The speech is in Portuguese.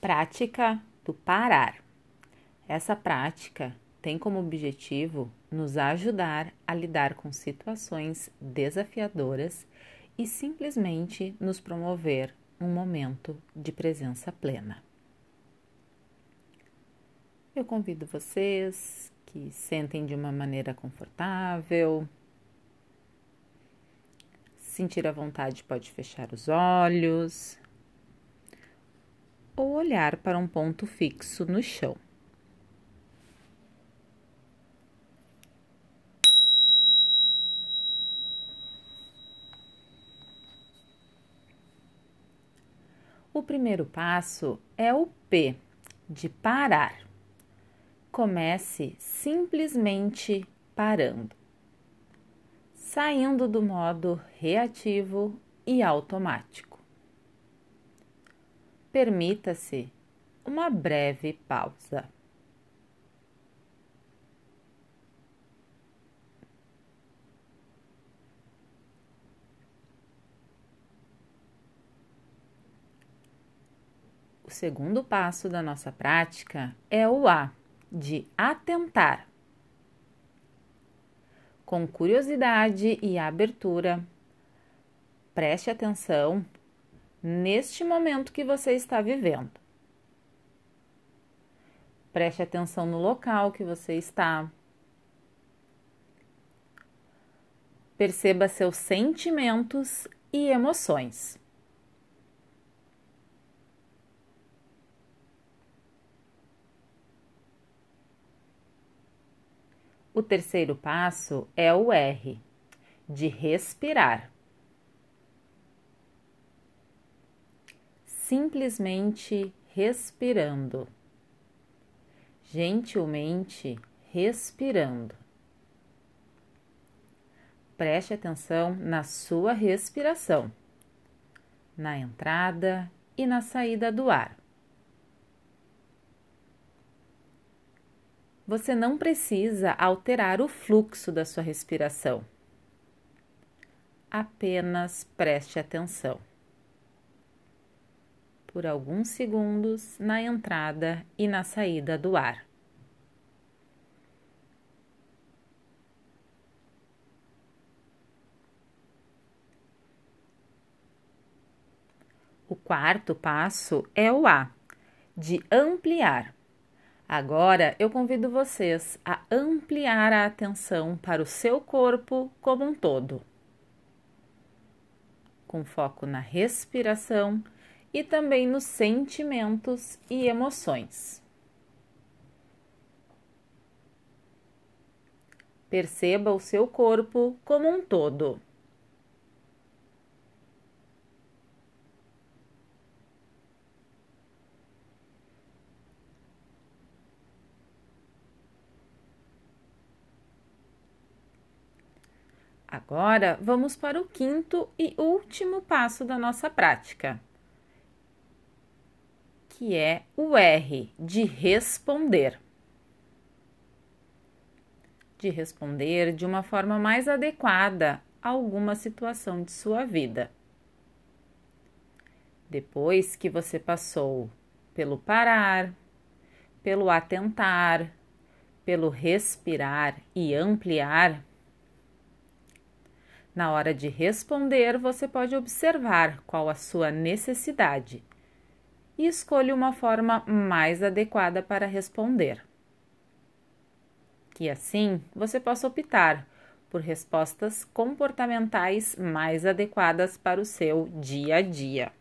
Prática do parar. Essa prática tem como objetivo nos ajudar a lidar com situações desafiadoras e simplesmente nos promover um momento de presença plena. Eu convido vocês que sentem de uma maneira confortável. Sentir a vontade, pode fechar os olhos ou olhar para um ponto fixo no chão. O primeiro passo é o P, de parar. Comece simplesmente parando, saindo do modo reativo e automático. Permita-se uma breve pausa. O segundo passo da nossa prática é o A, de atentar. Com curiosidade e abertura, preste atenção neste momento que você está vivendo. Preste atenção no local que você está. Perceba seus sentimentos e emoções. O terceiro passo é o R, de respirar. Simplesmente respirando, gentilmente respirando. Preste atenção na sua respiração, na entrada e na saída do ar. Você não precisa alterar o fluxo da sua respiração. Apenas preste atenção. Por alguns segundos na entrada e na saída do ar. O quarto passo é o A, de ampliar. Agora eu convido vocês a ampliar a atenção para o seu corpo como um todo, com foco na respiração e também nos sentimentos e emoções. Perceba o seu corpo como um todo. Agora vamos para o quinto e último passo da nossa prática, que é o R de responder. De responder de uma forma mais adequada a alguma situação de sua vida. Depois que você passou pelo parar, pelo atentar, pelo respirar e ampliar, na hora de responder, você pode observar qual a sua necessidade e escolha uma forma mais adequada para responder. Que assim você possa optar por respostas comportamentais mais adequadas para o seu dia a dia.